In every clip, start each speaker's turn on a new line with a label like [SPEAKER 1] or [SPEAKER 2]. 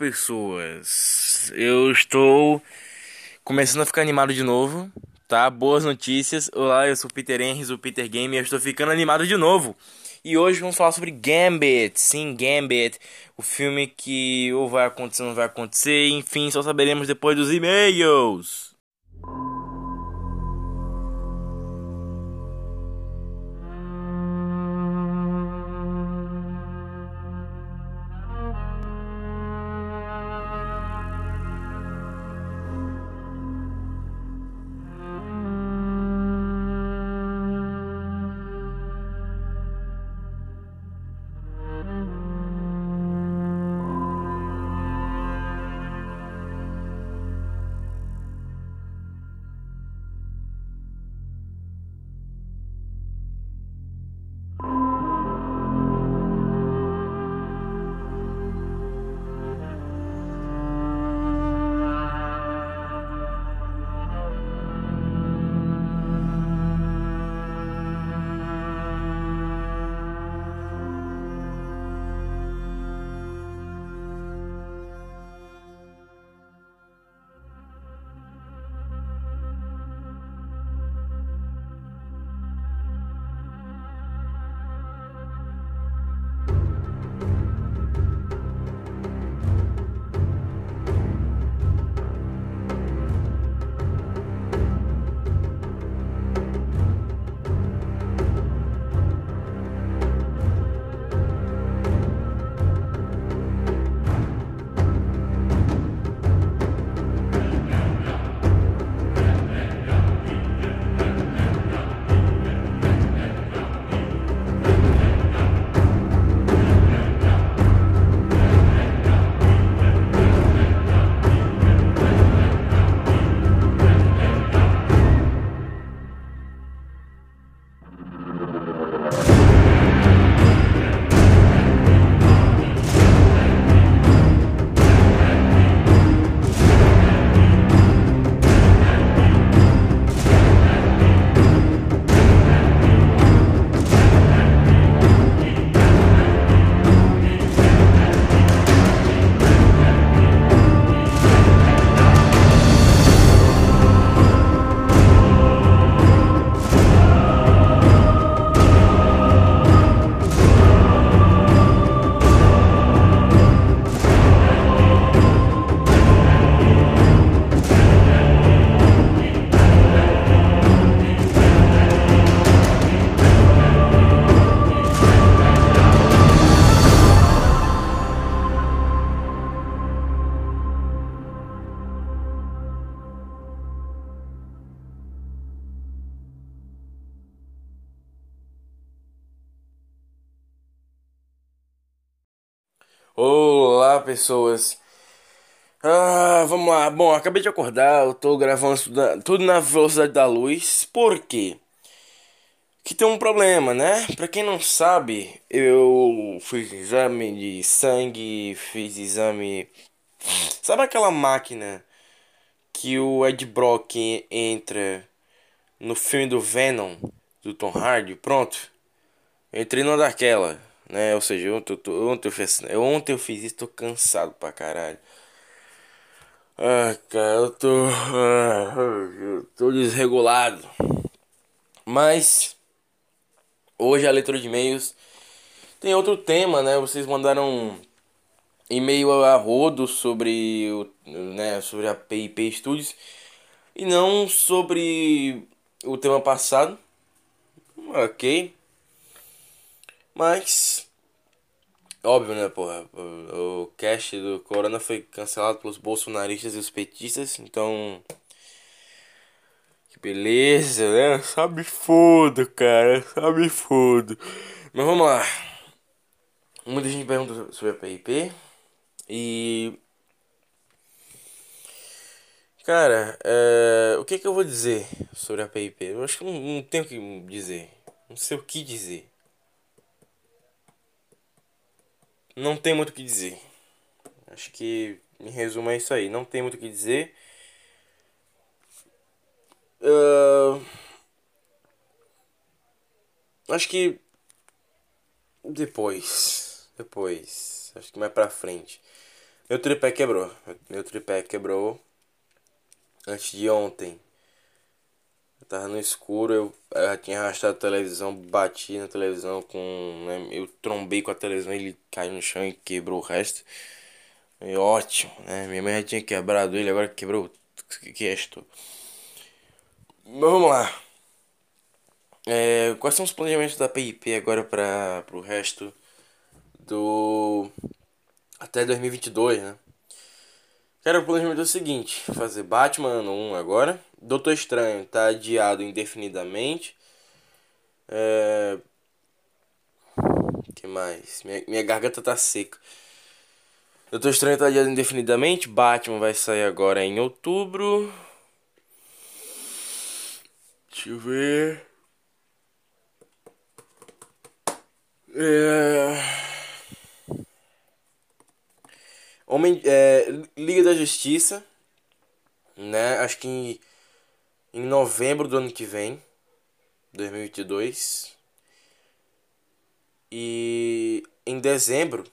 [SPEAKER 1] Pessoas. Eu estou começando a ficar animado de novo, tá? Boas notícias. Olá, eu sou o Peter Henry, o Peter Game, e eu estou ficando animado de novo. E hoje vamos falar sobre Gambit. Sim, Gambit, o filme que ou vai acontecer ou não vai acontecer, enfim, só saberemos depois dos e-mails. Pessoas. Ah, vamos lá. Bom, acabei de acordar, eu tô gravando tudo na velocidade da luz. Por quê? Que tem um problema, né? Pra quem não sabe, eu fiz exame de sangue, fiz exame. Sabe aquela máquina que o Ed Brock entra no filme do Venom, do Tom Hardy? Pronto. entrei numa daquela né? Ou seja, ontem eu, ontem eu, fiz, ontem eu fiz isso, tô cansado pra caralho. Ah, cara, eu tô. Ah, eu tô desregulado. Mas. Hoje a leitura de e-mails tem outro tema, né? Vocês mandaram e-mail a rodo sobre o, né, sobre a PIP Studios e não sobre o tema passado. Ok. Mas. Óbvio, né, porra? O, cast do Corona foi cancelado pelos bolsonaristas e os petistas, então. Que beleza, né? Sabe foda, cara. Sabe foda. Mas vamos lá. Muita gente pergunta sobre a PIP. E. Cara, é, o que, que eu vou dizer sobre a PIP? Eu acho que não, não tenho o que dizer. Não sei o que dizer. Não tem muito o que dizer. Acho que, em resumo, é isso aí. Não tem muito o que dizer. Uh, acho que depois, depois, acho que mais pra frente. Meu tripé quebrou. Meu tripé quebrou antes de ontem. Tava no escuro, eu, eu já tinha arrastado a televisão, bati na televisão com. Né, eu trombei com a televisão, ele caiu no chão e quebrou o resto. E ótimo, né? Minha mãe já tinha quebrado ele, agora quebrou o resto. Mas vamos lá. É, quais são os planejamentos da PIP agora para o resto do. até 2022, né? Cara, o planejamento é o seguinte: fazer Batman ano 1 agora. Doutor Estranho tá adiado indefinidamente. É. que mais? Minha, minha garganta tá seca. Doutor Estranho tá adiado indefinidamente. Batman vai sair agora em outubro. Deixa eu ver. É... Homem, é, Liga da Justiça, né? Acho que em, em novembro do ano que vem, 2022. E em dezembro,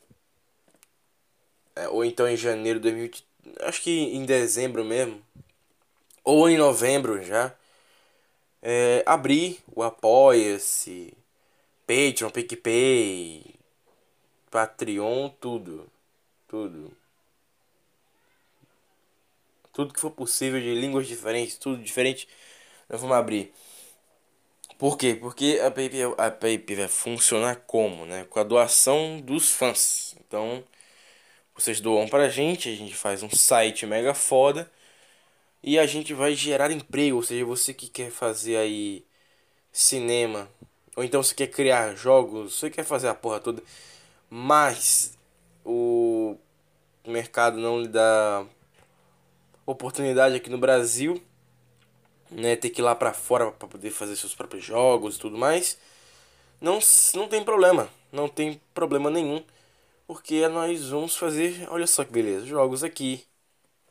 [SPEAKER 1] é, ou então em janeiro de 2022, acho que em dezembro mesmo, ou em novembro já, é, abrir o Apoia-se, Patreon, PicPay, Patreon, tudo. Tudo. Tudo que for possível de línguas diferentes, tudo diferente, nós vamos abrir. Por quê? Porque a PayPay, a PayPay vai funcionar como, né? Com a doação dos fãs. Então, vocês doam pra gente, a gente faz um site mega foda e a gente vai gerar emprego, ou seja, você que quer fazer aí cinema, ou então você quer criar jogos, você quer fazer a porra toda, mas o mercado não lhe dá oportunidade aqui no Brasil, né, ter que ir lá para fora para poder fazer seus próprios jogos e tudo mais. Não, não tem problema, não tem problema nenhum, porque nós vamos fazer, olha só que beleza, jogos aqui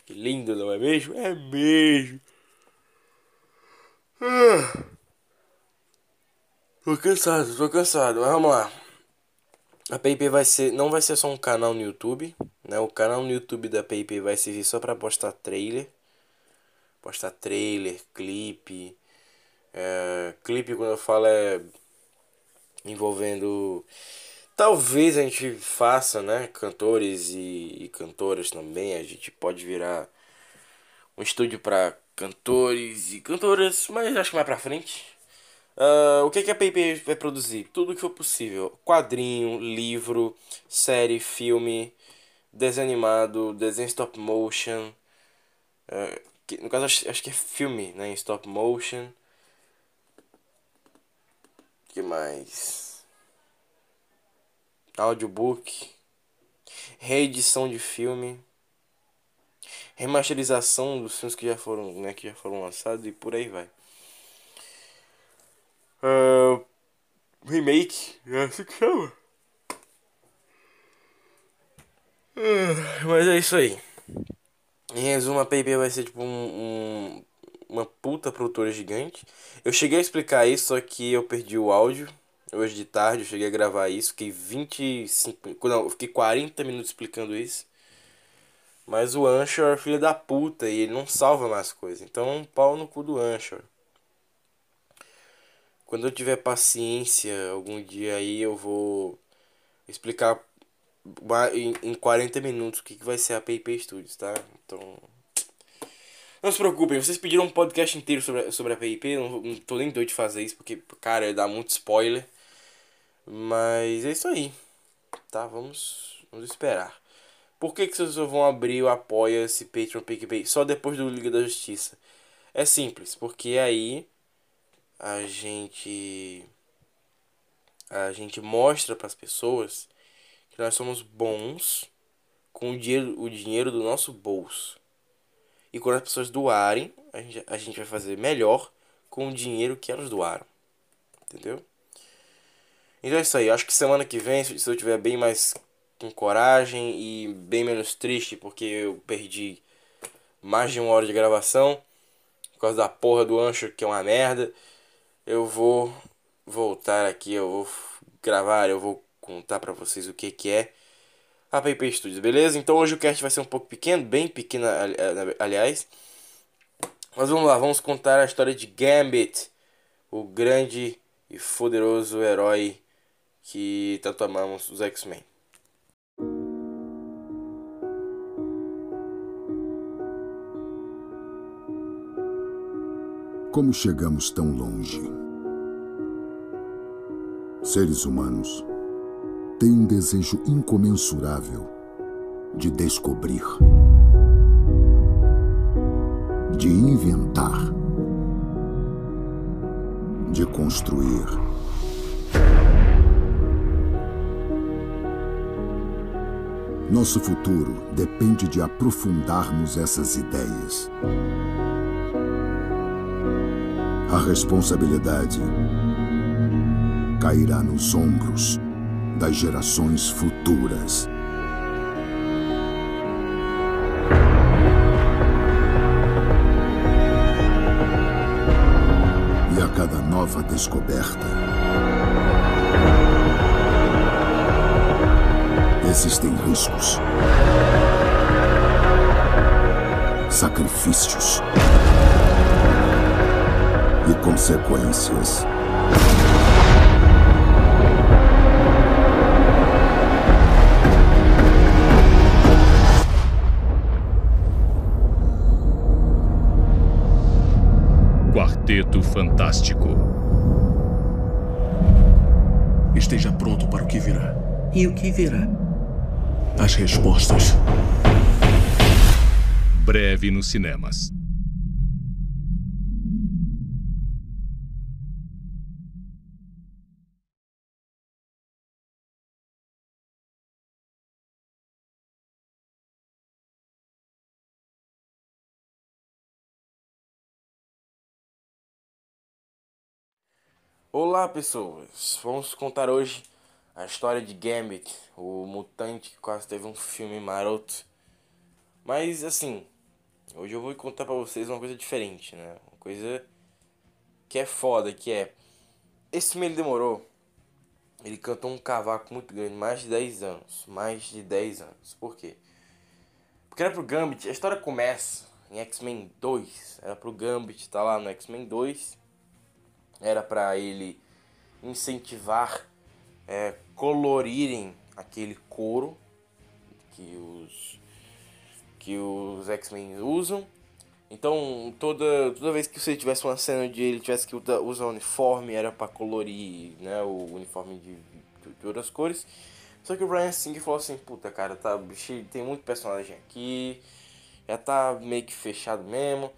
[SPEAKER 1] que lindo, não é mesmo? É mesmo. Ah. Tô cansado, tô cansado, mas vamos lá. A PayPay vai ser, não vai ser só um canal no YouTube, né? O canal no YouTube da PayPay vai servir só para postar trailer, postar trailer, clipe, é, clipe quando eu falo é envolvendo Talvez a gente faça, né? Cantores e, e cantoras também. A gente pode virar um estúdio para cantores e cantoras, mas acho que mais pra frente. Uh, o que, que a PP vai produzir? Tudo que for possível: quadrinho, livro, série, filme, desenho animado, desenho stop motion. Uh, que, no caso, acho, acho, que é filme né, em stop motion. que mais? audiobook, reedição de filme, remasterização dos filmes que já foram, né, que já foram lançados e por aí vai. Uh, remake, é assim que chama. Uh, mas é isso aí. Em resumo, a PIP vai ser tipo um, um, uma puta produtora gigante. Eu cheguei a explicar isso, só que eu perdi o áudio. Hoje de tarde eu cheguei a gravar isso, fiquei 25. Não, fiquei 40 minutos explicando isso. Mas o Anchor é filho da puta e ele não salva mais coisas. Então, pau no cu do Anchor. Quando eu tiver paciência, algum dia aí eu vou explicar em 40 minutos o que vai ser a PayPay Studios, tá? Então. Não se preocupem, vocês pediram um podcast inteiro sobre, sobre a PayPay. Não, não tô nem doido de fazer isso, porque, cara, dá muito spoiler. Mas é isso aí. Tá? Vamos, vamos esperar. Por que, que vocês vão abrir o Apoia-se Patreon PicPay só depois do Liga da Justiça? É simples, porque aí a gente a gente mostra para as pessoas que nós somos bons com o dinheiro, o dinheiro do nosso bolso. E quando as pessoas doarem, a gente, a gente vai fazer melhor com o dinheiro que elas doaram. Entendeu? Então é isso aí. Acho que semana que vem, se eu tiver bem mais com coragem e bem menos triste, porque eu perdi mais de uma hora de gravação por causa da porra do Ancho, que é uma merda, eu vou voltar aqui, eu vou gravar, eu vou contar pra vocês o que que é a Paper Studios, beleza? Então hoje o cast vai ser um pouco pequeno, bem pequeno, aliás. Mas vamos lá, vamos contar a história de Gambit, o grande e poderoso herói que tanto amamos os X-Men.
[SPEAKER 2] Como chegamos tão longe? Seres humanos têm um desejo incomensurável de descobrir, de inventar, de construir. Nosso futuro depende de aprofundarmos essas ideias. A responsabilidade cairá nos ombros das gerações futuras. E a cada nova descoberta, existem riscos, sacrifícios e consequências.
[SPEAKER 3] Quarteto Fantástico.
[SPEAKER 4] Esteja pronto para o que virá.
[SPEAKER 5] E o que virá?
[SPEAKER 4] As respostas.
[SPEAKER 3] Breve nos cinemas.
[SPEAKER 1] Olá pessoas, vamos contar hoje a história de Gambit, o mutante que quase teve um filme maroto. Mas assim, hoje eu vou contar pra vocês uma coisa diferente, né? Uma coisa que é foda, que é... Esse filme ele demorou, ele cantou um cavaco muito grande, mais de 10 anos, mais de 10 anos. Por quê? Porque era pro Gambit, a história começa em X-Men 2, era pro Gambit, tá lá no X-Men 2 era para ele incentivar é, colorirem aquele couro que os que os X-Men usam. Então, toda, toda vez que você tivesse uma cena de ele tivesse que usar uniforme, era para colorir né, o uniforme de, de, de, outras cores. Só que o Brian Singer falou assim: puta, cara, tá, tem muito personagem aqui, já tá meio que fechado mesmo.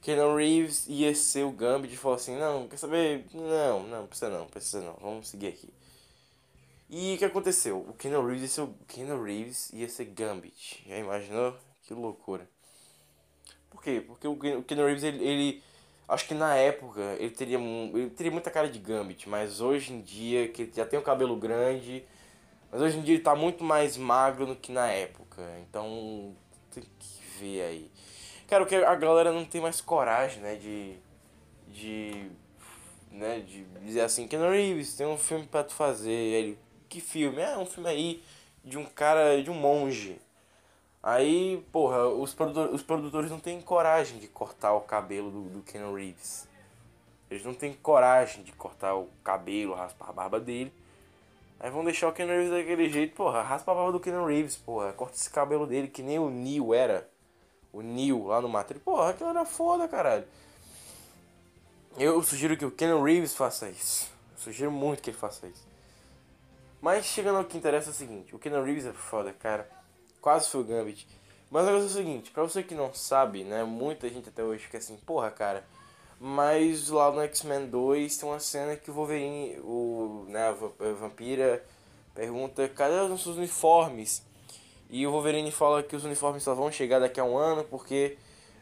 [SPEAKER 1] Keanu Reeves ia ser o Gambit e falou assim, não, quer saber? Não, não, precisa não, precisa não, vamos seguir aqui. E o que aconteceu? O Keanu Reeves ia ser, o Keanu Reeves ia ser Gambit. Já imaginou? Que loucura. Por quê? Porque o Keanu Reeves, ele, ele acho que na época ele teria, ele teria muita cara de Gambit, mas hoje em dia, que ele já tem o cabelo grande, mas hoje em dia ele tá muito mais magro do que na época. Então, tem que ver aí. Cara, que a galera não tem mais coragem, né, de. de. né, de dizer assim, Ken Reeves, tem um filme pra tu fazer. Ele, que filme? É um filme aí de um cara, de um monge. Aí, porra, os, produtor, os produtores não têm coragem de cortar o cabelo do, do Reeves. Eles não têm coragem de cortar o cabelo, raspar a barba dele. Aí vão deixar o Ken Reeves daquele jeito, porra, raspa a barba do Ken Reeves, porra, corta esse cabelo dele que nem o Neil era o Neil lá no Matrix. Porra, aquilo era foda, caralho. Eu sugiro que o Ken Reeves faça isso. Eu sugiro muito que ele faça isso. Mas chegando ao que interessa é o seguinte, o Ken Reeves é foda, cara. Quase foi o Gambit. Mas negócio é o seguinte, pra você que não sabe, né, muita gente até hoje fica assim, porra, cara, mas lá no X-Men 2 tem uma cena que o Wolverine, o, né, a vampira pergunta, cadê os nossos uniformes? E o Wolverine fala que os uniformes só vão chegar daqui a um ano porque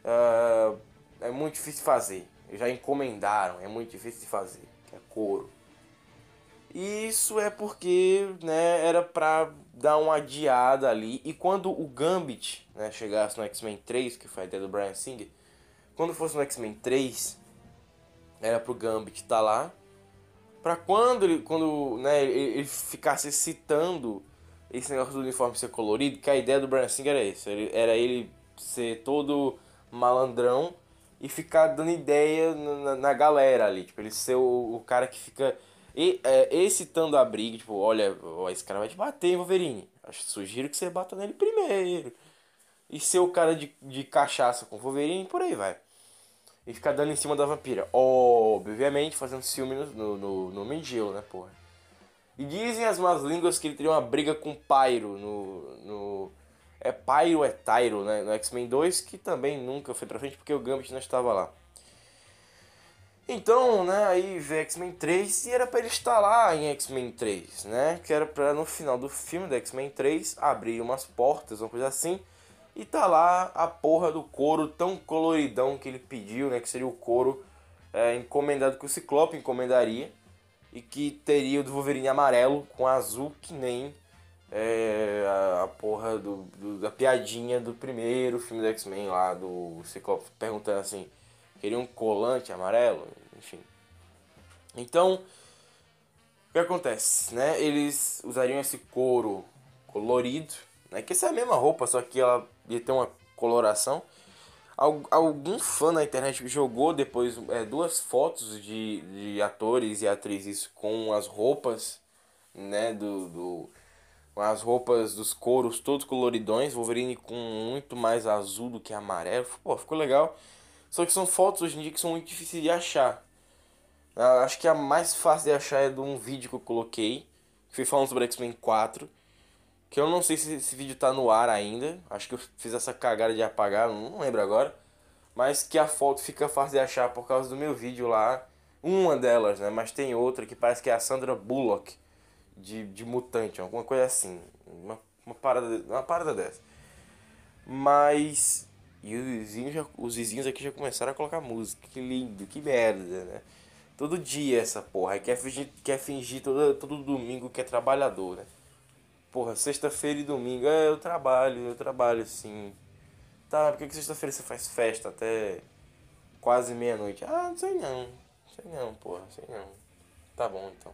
[SPEAKER 1] uh, é muito difícil de fazer. Já encomendaram, é muito difícil de fazer, é couro. E isso é porque né, era pra dar uma adiada ali. E quando o Gambit né, chegasse no X-Men 3, que foi a ideia do Brian Singer, quando fosse no X-Men 3, era pro Gambit estar tá lá. Pra quando ele, quando, né, ele ficasse citando esse negócio do uniforme ser colorido, que a ideia do Brian Singer era isso. Era ele ser todo malandrão e ficar dando ideia na, na galera ali. Tipo, ele ser o, o cara que fica e, é, excitando a briga. Tipo, olha, esse cara vai te bater, Wolverine. Acho, sugiro que você bata nele primeiro. E ser o cara de, de cachaça com Wolverine, por aí vai e ficar dando em cima da vampira. Obviamente, fazendo ciúme no, no, no, no né, porra. E dizem as más línguas que ele teria uma briga com Pyro no. no é Pyro é Tyro, né? No X-Men 2, que também nunca foi pra frente porque o Gambit não estava lá. Então, né, aí vê X-Men 3 e era para ele estar lá em X-Men 3, né? Que era para no final do filme do X-Men 3 abrir umas portas, uma coisa assim e tá lá a porra do couro tão coloridão que ele pediu, né? Que seria o couro é, encomendado que o Ciclope encomendaria. E que teria o Wolverine amarelo com azul, que nem é, a, a, porra do, do, da piadinha do primeiro filme do X-Men lá, do Ciclope perguntando assim: queria um colante amarelo? Enfim. Então, o que acontece, né? Eles usariam esse couro colorido né? Que essa é a mesma roupa, só que ela ia ter uma coloração. Algum fã na internet jogou depois é, duas fotos de, de atores e atrizes com as roupas, né, do, do com as roupas dos couros todos coloridões, Wolverine com muito mais azul do que amarelo. Pô, ficou legal. Só que são fotos hoje em dia que são muito difíceis de achar. Acho que a mais fácil de achar é de um vídeo que eu coloquei, que foi falando sobre X-Men 4 que eu não sei se esse vídeo tá no ar ainda. Acho que eu fiz essa cagada de apagar, não lembro agora. Mas que a foto fica fácil de achar por causa do meu vídeo lá. Uma delas, né? Mas tem outra que parece que é a Sandra Bullock de, de Mutante, alguma coisa assim. Uma, uma, parada, uma parada dessa. Mas. E os vizinhos, já, os vizinhos aqui já começaram a colocar música. Que lindo, que merda, né? Todo dia essa porra. Quer fingir, quer fingir todo, todo domingo que é trabalhador, né? Porra, sexta-feira e domingo, é, eu trabalho, eu trabalho sim. Tá, por que, que sexta-feira você faz festa até quase meia-noite? Ah, não sei não. Sei não, porra, sei não. Tá bom então.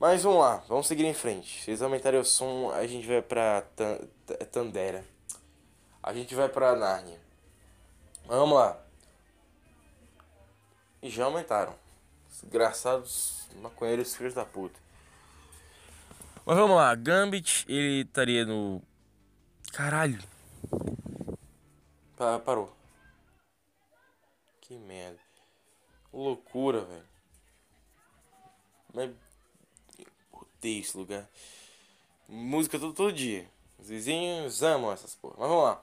[SPEAKER 1] Mas vamos lá, vamos seguir em frente. Eles aumentarem o som, a gente vai pra Tandera. A gente vai pra Nárnia. Vamos lá. E já aumentaram. Desgraçados maconheiros filhos da puta. Mas vamos lá, Gambit, ele estaria no. Caralho. Pa parou. Que merda. Loucura, velho. Mas. Odeio esse lugar. Música todo, todo dia. Os vizinhos amam essas porra. Mas vamos lá.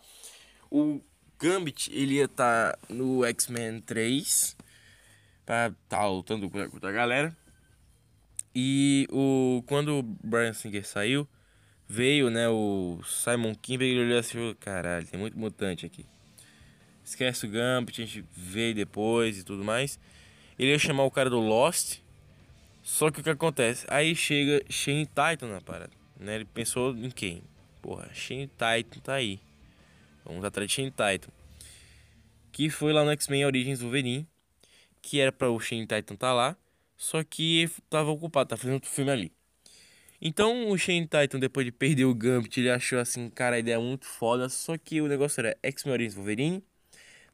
[SPEAKER 1] O Gambit, ele ia estar tá no X-Men 3. Pra tá lutando com a galera. E o quando o Brian Singer saiu, veio, né, o Simon Kimber ele olhou assim, oh, caralho, tem muito mutante aqui. Esquece o Gambit, a gente vê depois e tudo mais. Ele ia chamar o cara do Lost. Só que o que acontece? Aí chega Shane Titan na parada, né? Ele pensou em quem? Porra, Shane Titan tá aí. Vamos atrás de Shane Titan. Que foi lá no X-Men Origins Wolverine, que era para o Shane Titan tá lá. Só que tava ocupado, tá fazendo outro filme ali. Então o Shane Titan, depois de perder o Gambit, ele achou assim, cara, a ideia é muito foda. Só que o negócio era X-Men Origins Wolverine,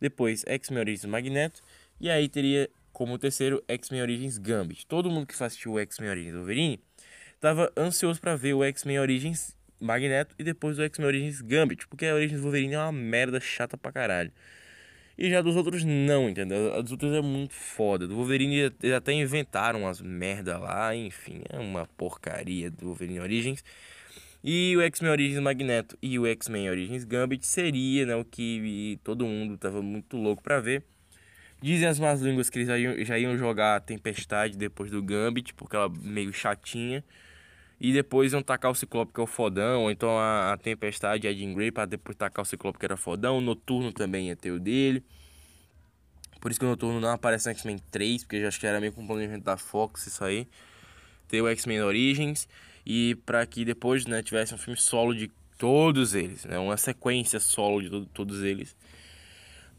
[SPEAKER 1] depois X-Men Origins Magneto, e aí teria como terceiro X-Men Origins Gambit. Todo mundo que assistiu o X-Men Origins Wolverine tava ansioso para ver o X-Men Origins Magneto e depois o X-Men Origins Gambit, porque a Origins Wolverine é uma merda chata pra caralho. E já dos outros não, entendeu? A dos outros é muito foda. Do Wolverine eles até inventaram umas merda lá, enfim, é uma porcaria do Wolverine Origins. E o X-Men Origins Magneto e o X-Men Origins Gambit seria, né, o que todo mundo tava muito louco para ver. Dizem as más línguas que eles já iam, já iam jogar a Tempestade depois do Gambit, porque ela meio chatinha. E depois iam tacar o Ciclope, que é o fodão. Ou então a, a Tempestade a Jean Grey, pra depois tacar o Ciclope, que era fodão. O Noturno também ia ter o dele. Por isso que o Noturno não aparece no X-Men 3, porque eu acho que era meio com um planejamento da Fox isso aí. Ter o X-Men Origins. E para que depois né, tivesse um filme solo de todos eles. Né, uma sequência solo de to todos eles.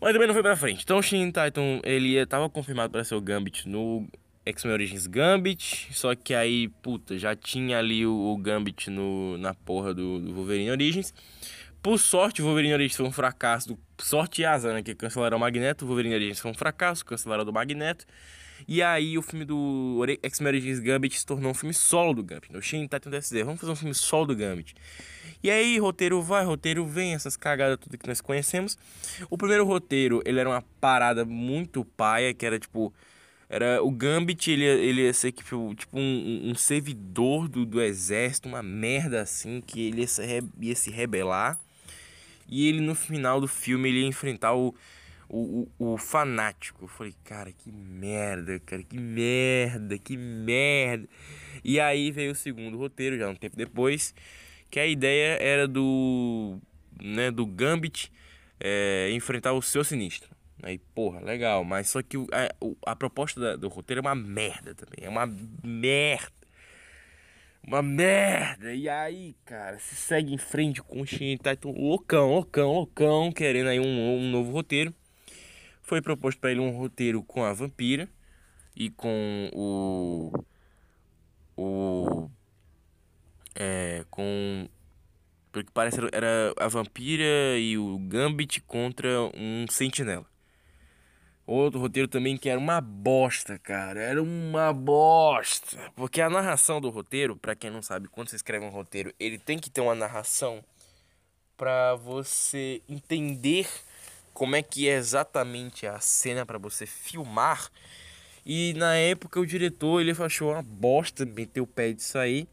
[SPEAKER 1] Mas também não foi pra frente. Então o Shin Titan, ele estava confirmado para ser o Gambit no X-Men Origins Gambit, só que aí, puta, já tinha ali o, o Gambit no, na porra do, do, Wolverine Origins. Por sorte, o Wolverine Origins foi um fracasso. Sorte e asa, né? Que cancelaram o Magneto. O Wolverine Origins foi um fracasso, cancelaram do Magneto. E aí o filme do X-Men Origins Gambit se tornou um filme solo do Gambit. O Shin Titan DSD, vamos fazer um filme solo do Gambit. E aí, roteiro vai, roteiro vem, essas cagadas tudo que nós conhecemos. O primeiro roteiro, ele era uma parada muito paia, que era tipo era o Gambit, ele, ele ia ser tipo, tipo um, um servidor do, do exército, uma merda assim, que ele ia se, ia se rebelar. E ele no final do filme ele ia enfrentar o, o, o, o, fanático. Eu falei, cara, que merda, cara, que merda, que merda. E aí veio o segundo roteiro, já um tempo depois, que a ideia era do, né, do Gambit é, enfrentar o seu sinistro. Aí, porra, legal. Mas só que a, a proposta da, do roteiro é uma merda também. É uma merda. Uma merda. E aí, cara, se segue em frente com o Shin Titan loucão, loucão, loucão, querendo aí um, um novo roteiro. Foi proposto para ele um roteiro com a vampira e com o. O. É. Com pelo que parece era a vampira e o Gambit contra um sentinela. Outro roteiro também que era uma bosta, cara. Era uma bosta. Porque a narração do roteiro, para quem não sabe, quando você escreve um roteiro, ele tem que ter uma narração para você entender como é que é exatamente a cena para você filmar. E na época o diretor ele achou uma bosta, meteu o pé disso aí.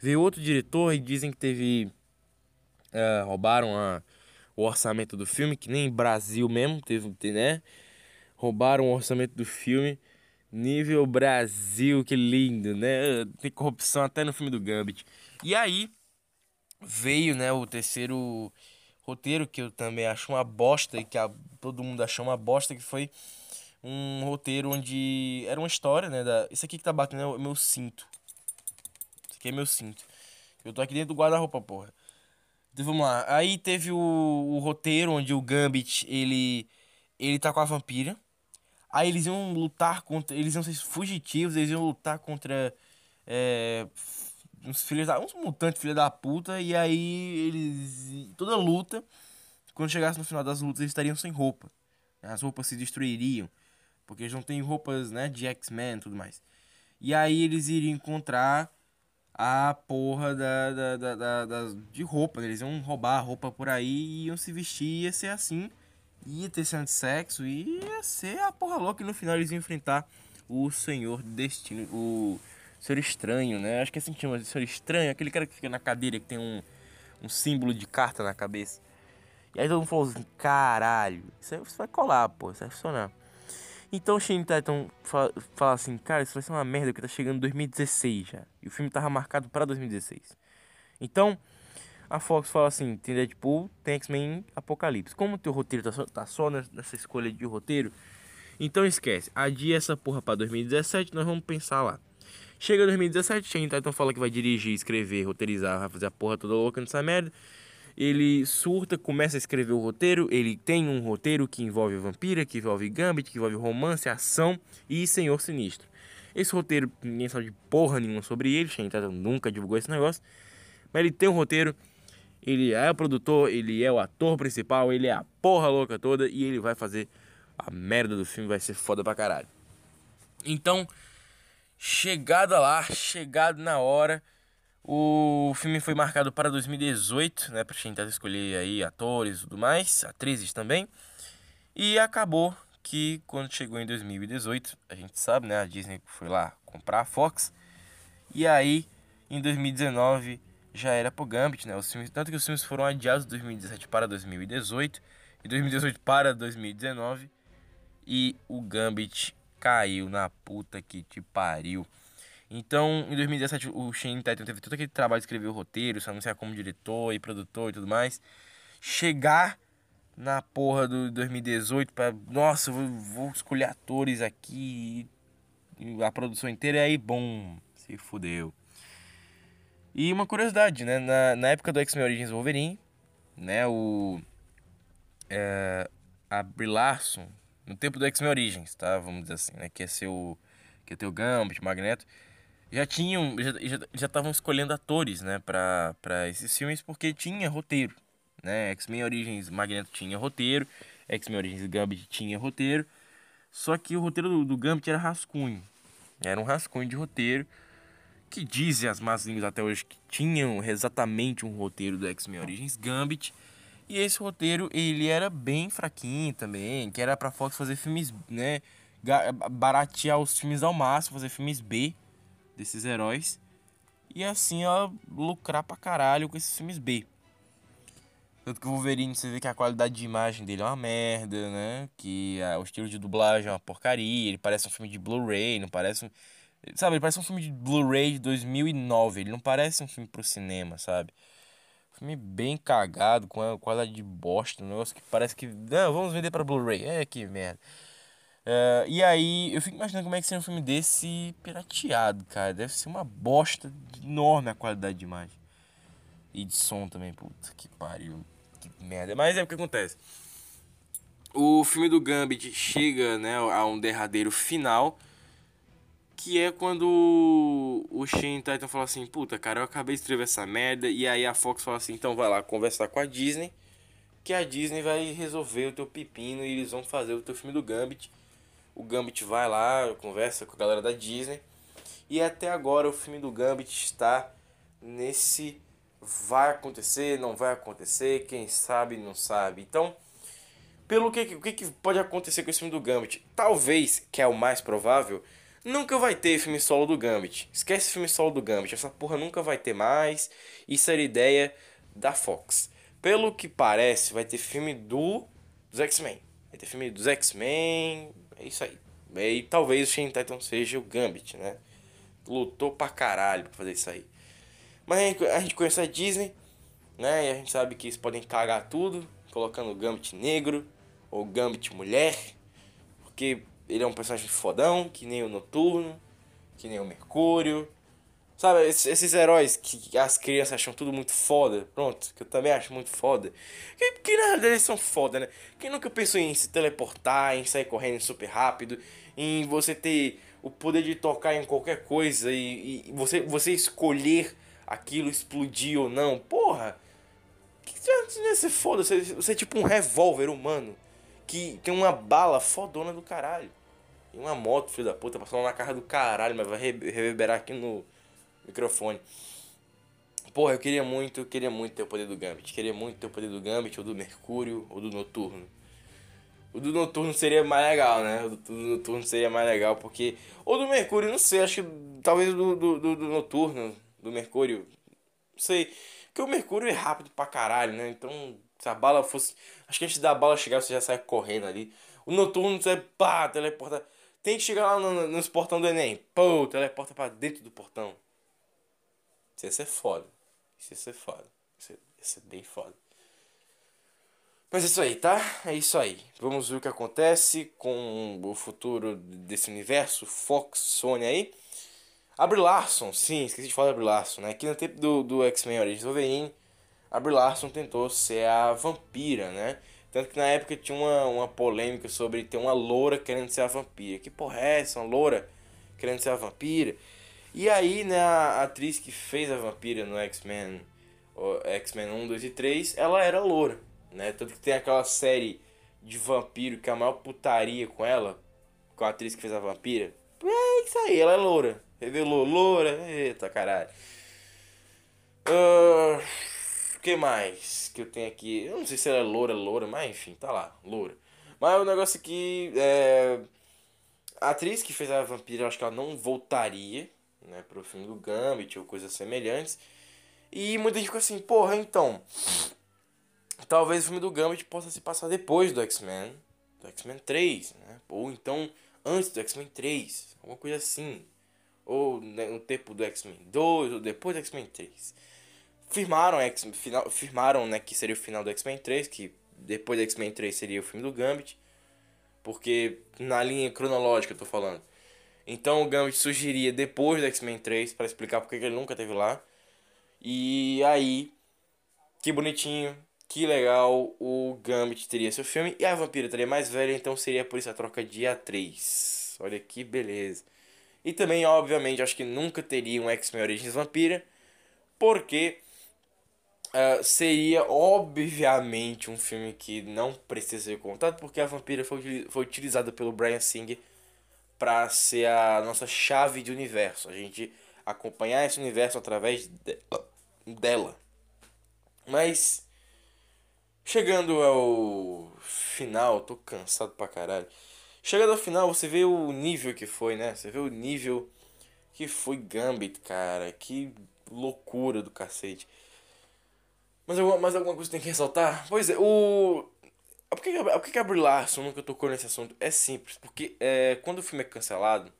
[SPEAKER 1] Veio outro diretor e dizem que teve. Uh, roubaram a, o orçamento do filme, que nem Brasil mesmo, teve, né? Roubaram o orçamento do filme. Nível Brasil, que lindo, né? Tem corrupção até no filme do Gambit. E aí veio, né, o terceiro roteiro que eu também acho uma bosta e que a, todo mundo achou uma bosta, que foi um roteiro onde era uma história, né, da Isso aqui que tá batendo é o meu cinto. Isso aqui é meu cinto. Eu tô aqui dentro do guarda-roupa, porra. Então vamos lá. Aí teve o, o roteiro onde o Gambit, ele ele tá com a vampira. Aí eles iam lutar contra. Eles iam ser fugitivos, eles iam lutar contra. É, uns filhos da. uns mutantes filha da puta. E aí eles. toda luta. Quando chegasse no final das lutas, eles estariam sem roupa. As roupas se destruiriam. Porque eles não têm roupas, né, de X-Men e tudo mais. E aí eles iriam encontrar a porra da, da, da, da, da de roupa. Eles iam roubar a roupa por aí e iam se vestir ia ser assim ia ter cena de sexo ia ser a porra louca. E no final eles iam enfrentar o Senhor Destino, o Senhor Estranho, né? Acho que é assim que chama, Senhor Estranho, aquele cara que fica na cadeira que tem um, um símbolo de carta na cabeça. E aí todo mundo falou assim: caralho, isso aí vai colar, pô, isso vai funcionar. Então o Shane Titan fala, fala, assim: cara, isso vai ser uma merda porque tá chegando 2016 já. E o filme tava marcado para 2016. Então a Fox fala assim: tem Deadpool, tem X-Men Apocalipse. Como teu roteiro tá só, tá só nessa escolha de roteiro, então esquece. Adia essa porra pra 2017, nós vamos pensar lá. Chega 2017, Shane Titan fala que vai dirigir, escrever, roteirizar, vai fazer a porra toda louca nessa merda. Ele surta, começa a escrever o roteiro. Ele tem um roteiro que envolve vampira, que envolve Gambit, que envolve romance, ação e Senhor Sinistro. Esse roteiro, ninguém sabe de porra nenhuma sobre ele. Shane Titan nunca divulgou esse negócio. Mas ele tem um roteiro ele é o produtor, ele é o ator principal, ele é a porra louca toda e ele vai fazer a merda do filme, vai ser foda pra caralho. Então, chegada lá, chegado na hora, o filme foi marcado para 2018, né, pra tentar escolher aí atores e tudo mais, atrizes também. E acabou que quando chegou em 2018, a gente sabe, né, a Disney foi lá comprar a Fox. E aí, em 2019, já era pro Gambit, né? Os filmes, tanto que os filmes foram adiados de 2017 para 2018 e 2018 para 2019 e o Gambit caiu na puta que te pariu. Então, em 2017, o Shane Tatum teve todo aquele trabalho de escrever o roteiro, se anunciar como diretor e produtor e tudo mais. Chegar na porra do 2018 pra. Nossa, vou, vou escolher atores aqui. A produção inteira e aí, bom, se fudeu. E uma curiosidade, né? Na, na época do X-Men Origins Wolverine, né? O. É, a Larson, no tempo do X-Men Origins, tá? Vamos dizer assim, né? Que ser o. Que ter o Gambit, Magneto já tinham já estavam escolhendo atores né para esses filmes porque tinha roteiro né X-Men Origins Magneto tinha roteiro X-Men Origins Gambit tinha roteiro só que o roteiro do, do Gambit era rascunho era um rascunho de roteiro que dizem as más línguas até hoje que tinham exatamente um roteiro do X-Men Origins Gambit e esse roteiro ele era bem fraquinho também que era para Fox fazer filmes né baratear os filmes ao máximo fazer filmes B desses heróis e assim lucrar pra caralho com esses filmes B. Tanto que o Wolverine, você vê que a qualidade de imagem dele é uma merda, né? Que a, o estilo de dublagem é uma porcaria. Ele parece um filme de Blu-ray, não parece um. Sabe, ele parece um filme de Blu-ray de 2009. Ele não parece um filme pro cinema, sabe? Filme bem cagado, com a qualidade de bosta. Um negócio que parece que. Não, vamos vender pra Blu-ray. É que merda. Uh, e aí, eu fico imaginando como é que seria um filme desse pirateado, cara. Deve ser uma bosta enorme a qualidade de imagem. E de som também, puta que pariu. Que merda. Mas é o que acontece. O filme do Gambit chega né, a um derradeiro final. Que é quando o Shane Titan fala assim: Puta, cara, eu acabei de escrever essa merda. E aí a Fox fala assim: Então vai lá conversar com a Disney. Que a Disney vai resolver o teu pepino e eles vão fazer o teu filme do Gambit o Gambit vai lá, conversa com a galera da Disney. E até agora o filme do Gambit está nesse vai acontecer, não vai acontecer, quem sabe, não sabe. Então, pelo que o que, que pode acontecer com esse filme do Gambit? Talvez, que é o mais provável, nunca vai ter filme solo do Gambit. Esquece filme solo do Gambit, essa porra nunca vai ter mais. Isso era ideia da Fox. Pelo que parece, vai ter filme do dos X-Men. Vai ter filme dos X-Men, é isso aí. E talvez o Shane Titan seja o Gambit, né? Lutou pra caralho pra fazer isso aí. Mas a gente, conhece a Disney, né? E a gente sabe que eles podem cagar tudo, colocando o Gambit negro ou Gambit mulher. Porque ele é um personagem fodão, que nem o Noturno, que nem o Mercúrio. Sabe, esses, esses, heróis que as crianças acham tudo muito foda, pronto, que eu também acho muito foda. Que, que na verdade eles são foda, né? Quem nunca pensou em se teleportar, em sair correndo super rápido, em você ter o poder de tocar em qualquer coisa e, e você, você escolher aquilo explodir ou não? Porra! Que ser foda, você, você é tipo um revólver humano que tem uma bala fodona do caralho. E uma moto, filho da puta, passando na cara do caralho, mas vai reverberar aqui no microfone. Porra, eu queria muito, eu queria muito ter o poder do Gambit. Queria muito ter o poder do Gambit, ou do Mercúrio, ou do Noturno. O do Noturno seria mais legal, né? O do, Noturno seria mais legal, porque... Ou do Mercúrio, não sei, acho que talvez do, do, do, do Noturno, do Mercúrio. Não sei. Porque o Mercúrio é rápido pra caralho, né? Então, se a bala fosse... Acho que antes da bala chegar, você já sai correndo ali. O Noturno, você, pá, teleporta... Tem que chegar lá no, nos portão do Enem. Pô, teleporta pra dentro do portão. Isso ia ser foda. Isso ia ser foda. Isso ia ser bem foda. Mas é isso aí, tá? É isso aí. Vamos ver o que acontece com o futuro desse universo Fox, Sony aí. Abre Larson, sim, esqueci de falar da Abre Larson, né? Aqui no tempo do, do X-Men Origins Wolverine, Abre Larson tentou ser a vampira, né? Tanto que na época tinha uma, uma polêmica sobre ter uma loura querendo ser a vampira. Que porra é essa? Uma loura querendo ser a vampira? E aí, né, a atriz que fez a vampira no X-Men, X-Men 1, 2 e 3, ela era loura, né? Tanto que tem aquela série de vampiro que é a maior putaria com ela, com a atriz que fez a vampira. É isso aí, ela é loura. Revelou loura, eita caralho. Uh, que mais que eu tenho aqui? Eu não sei se ela é loura, loura, mas enfim, tá lá, loura. Mas o negócio aqui é. A atriz que fez a vampira, eu acho que ela não voltaria né, pro filme do Gambit ou coisas semelhantes. E muita gente ficou assim, porra, então. Talvez o filme do Gambit possa se passar depois do X-Men, do X-Men 3, né? Ou então antes do X-Men 3, alguma coisa assim. ou né, no tempo do X-Men 2, ou depois do X-Men 3. Firmaram, X, final, firmaram né, que seria o final do X-Men 3, que depois do X-Men 3 seria o filme do Gambit, porque na linha cronológica eu tô falando. Então o Gambit surgiria depois do X-Men 3 para explicar porque ele nunca teve lá. E aí, que bonitinho, que legal, o Gambit teria seu filme e a Vampira teria mais velha, então seria por isso a troca de atriz. Olha que beleza. E também, obviamente, acho que nunca teria um X-Men Origins Vampira, porque uh, seria, obviamente, um filme que não precisa ser contado, porque a Vampira foi, foi utilizada pelo Brian Singer para ser a nossa chave de universo. A gente acompanhar esse universo através de, dela. Mas chegando ao final, tô cansado pra caralho. Chegando ao final, você vê o nível que foi, né? Você vê o nível que foi Gambit, cara. Que loucura do cacete. Mas, mas alguma coisa tem que ressaltar? Pois é, o. Por que, por que a Brie Larson nunca tocou nesse assunto? É simples, porque é, quando o filme é cancelado,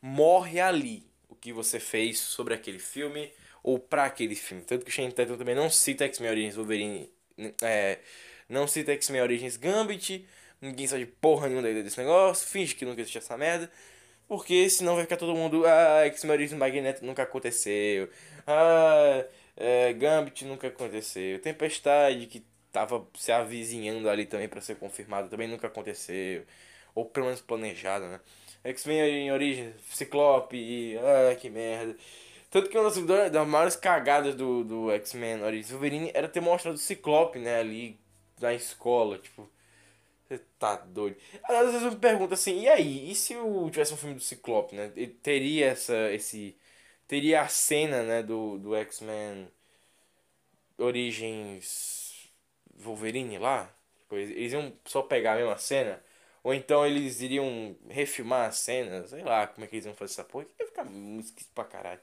[SPEAKER 1] morre ali o que você fez sobre aquele filme ou para aquele filme. Tanto que o Shane Tatum também não cita X-Men Origins Wolverine, é, não cita X-Men Origins Gambit, ninguém sabe porra nenhuma desse negócio, finge que nunca existiu essa merda, porque senão vai ficar todo mundo, ah, X-Men Origins Magneto nunca aconteceu, ah, é, Gambit nunca aconteceu, Tempestade que tava se avizinhando ali também para ser confirmado também nunca aconteceu, ou pelo menos planejado, né? X-Men em origem, Ciclope, e, ah, que merda. Tanto que uma das, das maiores cagadas do, do X-Men Origins Wolverine era ter mostrado o Ciclope, né, ali na escola, tipo. Você tá doido. Às vezes eu me pergunto assim, e aí? E se eu tivesse um filme do Ciclope, né? Ele teria essa. esse. Teria a cena, né, do, do X-Men Origins Wolverine lá? Tipo, eles iam só pegar a mesma cena? Ou então eles iriam refilmar a cena? Sei lá como é que eles iam fazer essa porra. Ia ficar esquisito pra caralho.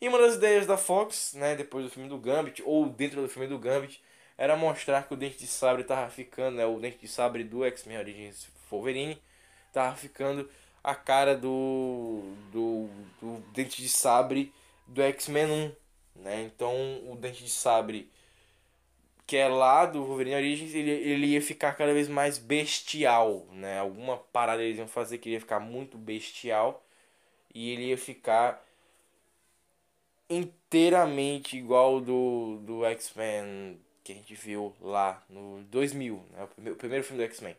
[SPEAKER 1] E uma das ideias da Fox, né, depois do filme do Gambit, ou dentro do filme do Gambit, era mostrar que o Dente de Sabre tava ficando, né, o Dente de Sabre do X-Men Origins Wolverine, tava ficando a cara do, do, do Dente de Sabre do X-Men 1, né, então o Dente de Sabre que é lá do Wolverine Origins, ele, ele ia ficar cada vez mais bestial, né, alguma parada eles iam fazer que ele ia ficar muito bestial, e ele ia ficar inteiramente igual do, do X-Men que a gente viu lá no 2000, né? o, primeiro, o primeiro filme do X-Men.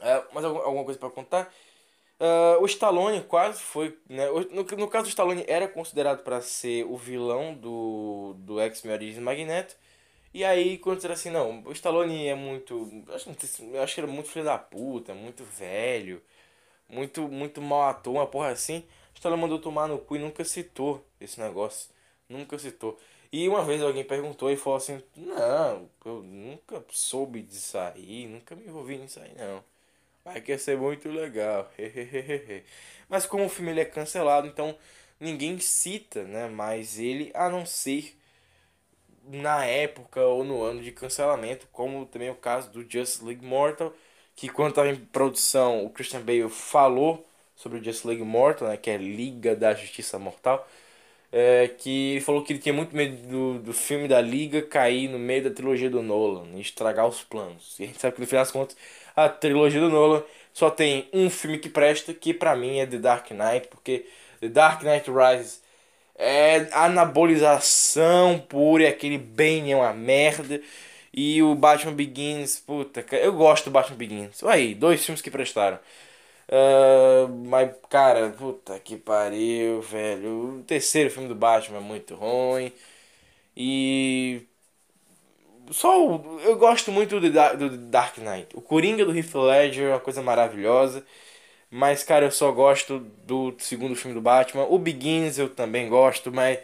[SPEAKER 1] Uh, mas alguma coisa para contar? Uh, o Stallone quase foi. Né? No, no caso, o Stallone era considerado para ser o vilão do, do X-Men Origins Magneto. E aí, quando disseram assim, não, o Stallone é muito. Acho, eu acho que era muito filho da puta, muito velho, muito, muito mal ator, uma porra assim. Stallone mandou tomar no cu e nunca citou esse negócio. Nunca citou. E uma vez alguém perguntou e falou assim: Não, eu nunca soube disso aí, nunca me envolvi nisso aí não. Vai que ser muito legal. Mas como o filme ele é cancelado, então ninguém cita né, mais ele a não ser na época ou no ano de cancelamento, como também o caso do Justice League Mortal, que quando estava em produção o Christian Bale falou sobre o Justice League Mortal, né, que é Liga da Justiça Mortal, é, que ele falou que ele tinha muito medo do, do filme da Liga cair no meio da trilogia do Nolan e estragar os planos. E a gente sabe que no final das contas a trilogia do Nolan só tem um filme que presta, que pra mim é The Dark Knight, porque The Dark Knight Rises é anabolização pura e aquele bem é uma merda. E o Batman Begins, puta, eu gosto do Batman Begins. Aí, dois filmes que prestaram. Uh, mas, cara, puta que pariu, velho. O terceiro filme do Batman é muito ruim. E. Só. O, eu gosto muito do, do Dark Knight. O Coringa do Heath Ledger é uma coisa maravilhosa. Mas, cara, eu só gosto do segundo filme do Batman. O Begins eu também gosto, mas.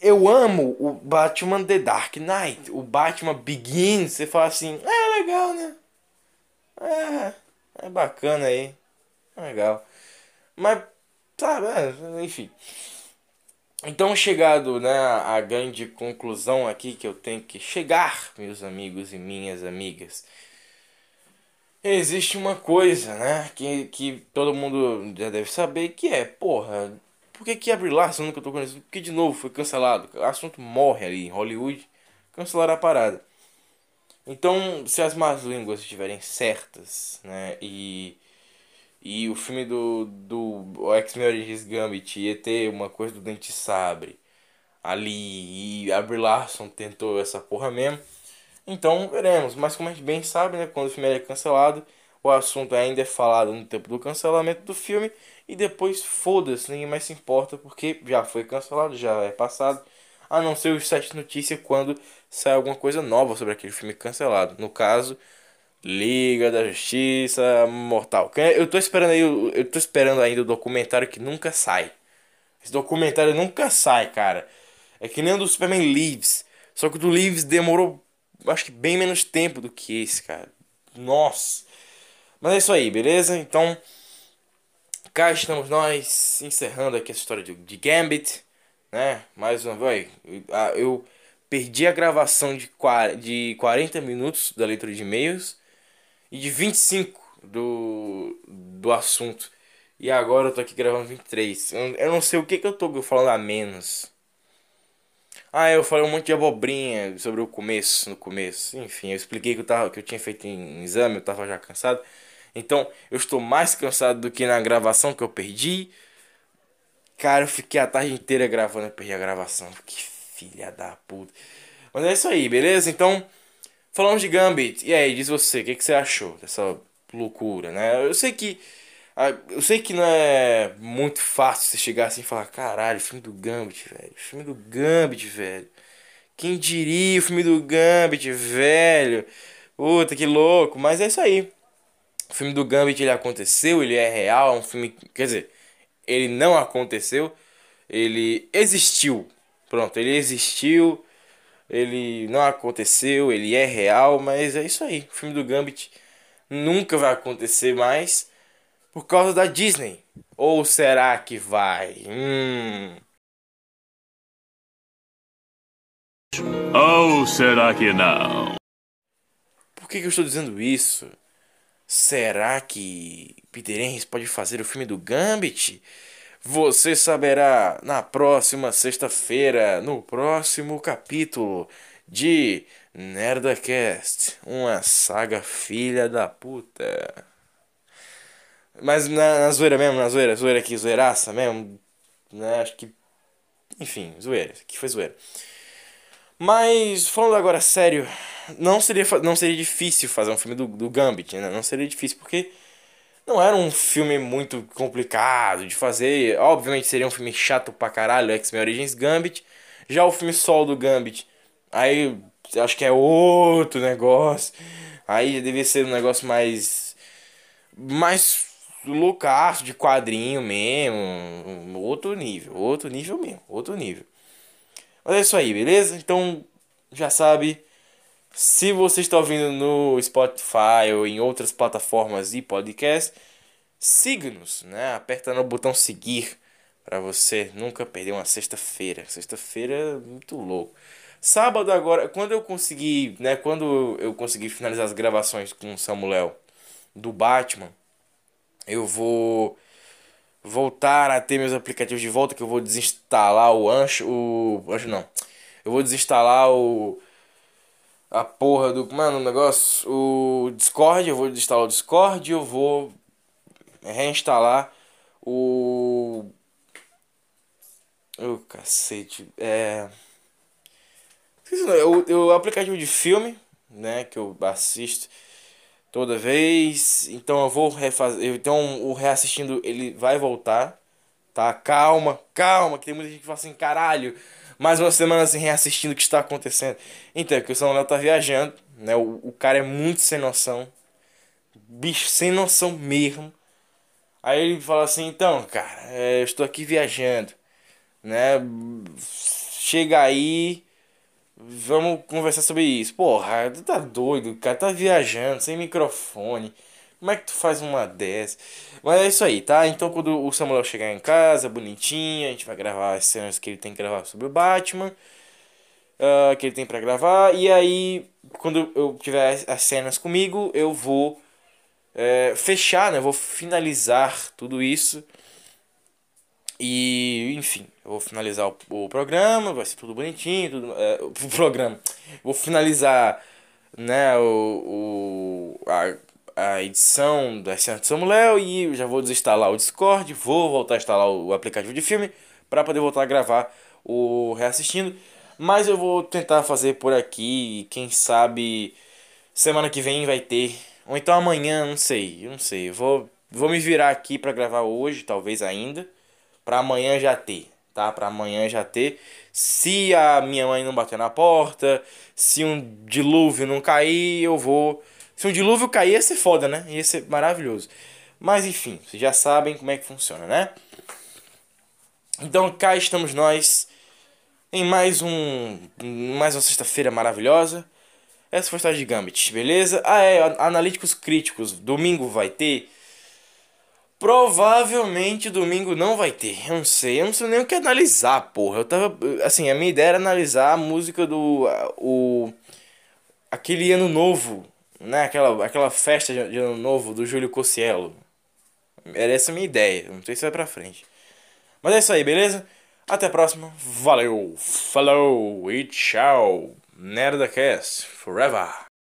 [SPEAKER 1] Eu amo o Batman The Dark Knight. O Batman Begins, você fala assim, é legal, né? É. É bacana aí. Legal. Mas, sabe, é, enfim. Então, chegado né, a grande conclusão aqui que eu tenho que chegar, meus amigos e minhas amigas, existe uma coisa, né? Que, que todo mundo já deve saber, que é, porra, por que que a Brie Larson nunca tocou nisso? Porque de novo foi cancelado. O assunto morre ali em Hollywood. Cancelaram a parada. Então, se as más línguas estiverem certas, né? E, e o filme do, do X-Men Origins Gambit ia ter uma coisa do Dente Sabre ali e a Brie Larson tentou essa porra mesmo. Então veremos, mas como a gente bem sabe, né, quando o filme é cancelado, o assunto ainda é falado no tempo do cancelamento do filme e depois foda-se, ninguém mais se importa porque já foi cancelado, já é passado, a não ser os sete notícias quando sai alguma coisa nova sobre aquele filme cancelado. No caso, Liga da Justiça Mortal. Eu tô esperando aí, eu tô esperando ainda o documentário que nunca sai. Esse documentário nunca sai, cara. É que nem o do Superman Leaves. Só que o do Leaves demorou, acho que bem menos tempo do que esse, cara. Nossa. Mas é isso aí, beleza? Então, cá estamos nós encerrando aqui essa história de, de Gambit, né? Mais uma vez, eu perdi a gravação de, de 40 minutos da leitura de e-mails e de 25 do, do assunto. E agora eu tô aqui gravando 23. Eu, eu não sei o que, que eu tô falando a menos. Ah, eu falei um monte de abobrinha sobre o começo, no começo. Enfim, eu expliquei que eu, tava, que eu tinha feito em exame, eu tava já cansado. Então, eu estou mais cansado do que na gravação que eu perdi. Cara, eu fiquei a tarde inteira gravando, eu perdi a gravação. Que filha da puta. Mas é isso aí, beleza? Então, falamos de Gambit. E aí, diz você, o que, que você achou dessa loucura, né? Eu sei que eu sei que não é muito fácil você chegar assim e falar, caralho, filme do Gambit, velho. Filme do Gambit, velho. Quem diria o filme do Gambit, velho? Puta, que louco. Mas é isso aí. O filme do Gambit, ele aconteceu, ele é real, é um filme... Quer dizer, ele não aconteceu, ele existiu. Pronto, ele existiu, ele não aconteceu, ele é real, mas é isso aí. O filme do Gambit nunca vai acontecer mais por causa da Disney? Ou será que vai? Hum.
[SPEAKER 3] Ou será que não?
[SPEAKER 1] Por que, que eu estou dizendo isso? Será que Peter Henry pode fazer o filme do Gambit? Você saberá na próxima sexta-feira, no próximo capítulo de Nerdacast, uma saga filha da puta. Mas na, na zoeira mesmo, na zoeira, zoeira aqui, zoeiraça mesmo, né? Acho que. Enfim, zoeira, que foi zoeira. Mas, falando agora sério, não seria, não seria difícil fazer um filme do, do Gambit, né? Não seria difícil, porque não era um filme muito complicado de fazer. Obviamente seria um filme chato pra caralho, X-Men Origins Gambit. Já o filme solo do Gambit, aí acho que é outro negócio. Aí devia ser um negócio mais. mais loucaço de quadrinho mesmo. Outro nível, outro nível mesmo, outro nível. Mas é isso aí, beleza? Então, já sabe. Se você está ouvindo no Spotify ou em outras plataformas de podcast, siga-nos, né? Aperta no botão seguir para você nunca perder uma sexta-feira. Sexta-feira é muito louco. Sábado agora, quando eu consegui, né, quando eu consegui finalizar as gravações com o Samuel do Batman, eu vou voltar a ter meus aplicativos de volta, que eu vou desinstalar o Ancho, o Ancho não. Eu vou desinstalar o a porra do, mano, é o negócio, o Discord, eu vou desinstalar o Discord, eu vou reinstalar o o cacete, é o, o aplicativo de filme, né, que eu assisto toda vez. Então eu vou refazer. Então o reassistindo ele vai voltar. Tá? Calma, calma, que tem muita gente que fala assim, caralho, mais uma semana assim reassistindo o que está acontecendo. Então, é que o Samuel tá viajando, né? O, o cara é muito sem noção. Bicho, sem noção mesmo. Aí ele fala assim, então, cara, é, eu estou aqui viajando, né? Chega aí Vamos conversar sobre isso. Porra, tu tá doido, o cara tá viajando, sem microfone. Como é que tu faz uma dessa? Mas é isso aí, tá? Então quando o Samuel chegar em casa, bonitinho, a gente vai gravar as cenas que ele tem que gravar sobre o Batman. Uh, que ele tem para gravar. E aí, quando eu tiver as cenas comigo, eu vou é, fechar, né? Eu vou finalizar tudo isso. E, enfim, eu vou finalizar o, o programa, vai ser tudo bonitinho, tudo, é, o programa. Vou finalizar, né, o, o, a, a edição da Cena de Samuel e já vou desinstalar o Discord, vou voltar a instalar o, aplicativo de filme para poder voltar a gravar o reassistindo. Mas eu vou tentar fazer por aqui, quem sabe semana que vem vai ter, ou então amanhã, não sei, não sei. Eu vou, vou me virar aqui para gravar hoje, talvez ainda para amanhã já ter, tá? Para amanhã já ter. Se a minha mãe não bater na porta, se um dilúvio não cair, eu vou. Se um dilúvio cair, ia ser foda, né? Ia ser maravilhoso. Mas enfim, vocês já sabem como é que funciona, né? Então cá estamos nós em mais um mais uma sexta-feira maravilhosa. Essa foi a história de Gambit, beleza? Ah, é, analíticos críticos. Domingo vai ter Provavelmente domingo não vai ter. Eu não sei. Eu não sei nem o que analisar, porra. Eu tava. Assim, a minha ideia era analisar a música do. O. Aquele ano novo. Né? Aquela, aquela festa de ano novo do Júlio Cossielo. Era essa a minha ideia. Não sei se vai pra frente. Mas é isso aí, beleza? Até a próxima. Valeu, falou e tchau. NerdaCast Forever.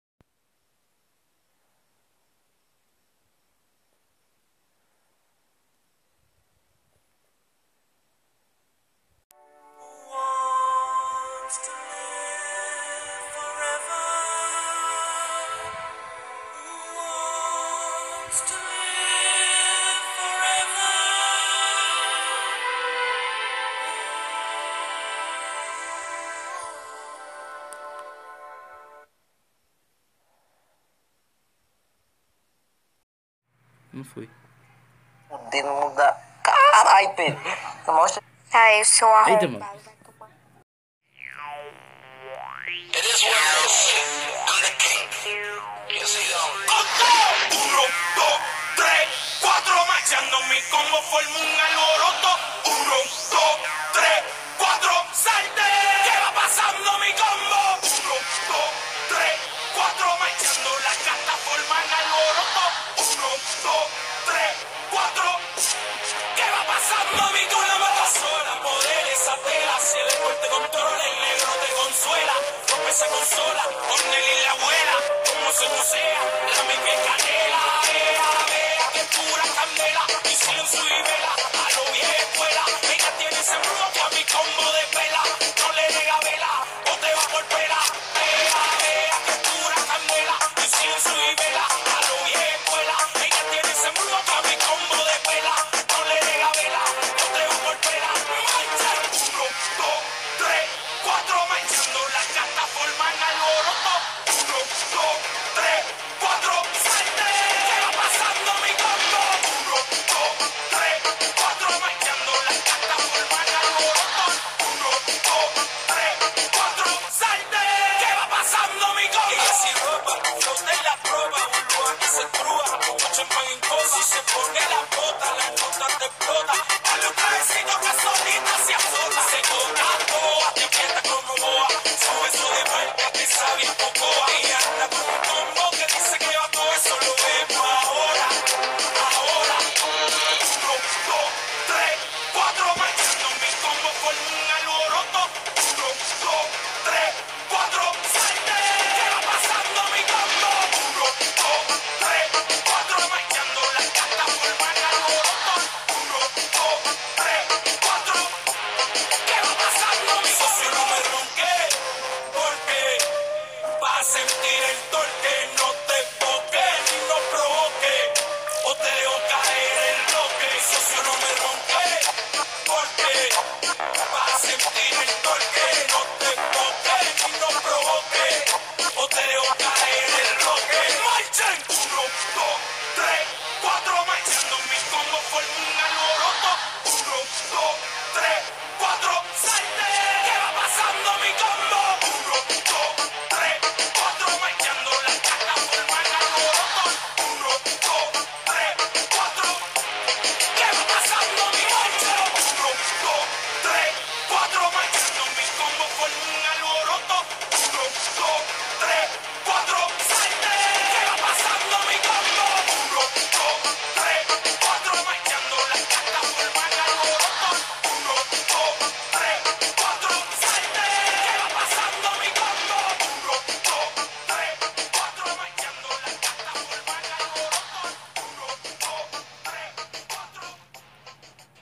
[SPEAKER 6] Mostra.
[SPEAKER 7] Ah, eu sou
[SPEAKER 5] Eita,
[SPEAKER 7] arrombado.
[SPEAKER 5] mano.
[SPEAKER 8] Uno, dos, tres, cuatro, marchando mi combo forma un alboroto. Esa consola, Cornel y la abuela, como se musea, la mi canela, ea, vea, que pura candela, y silencio y vela,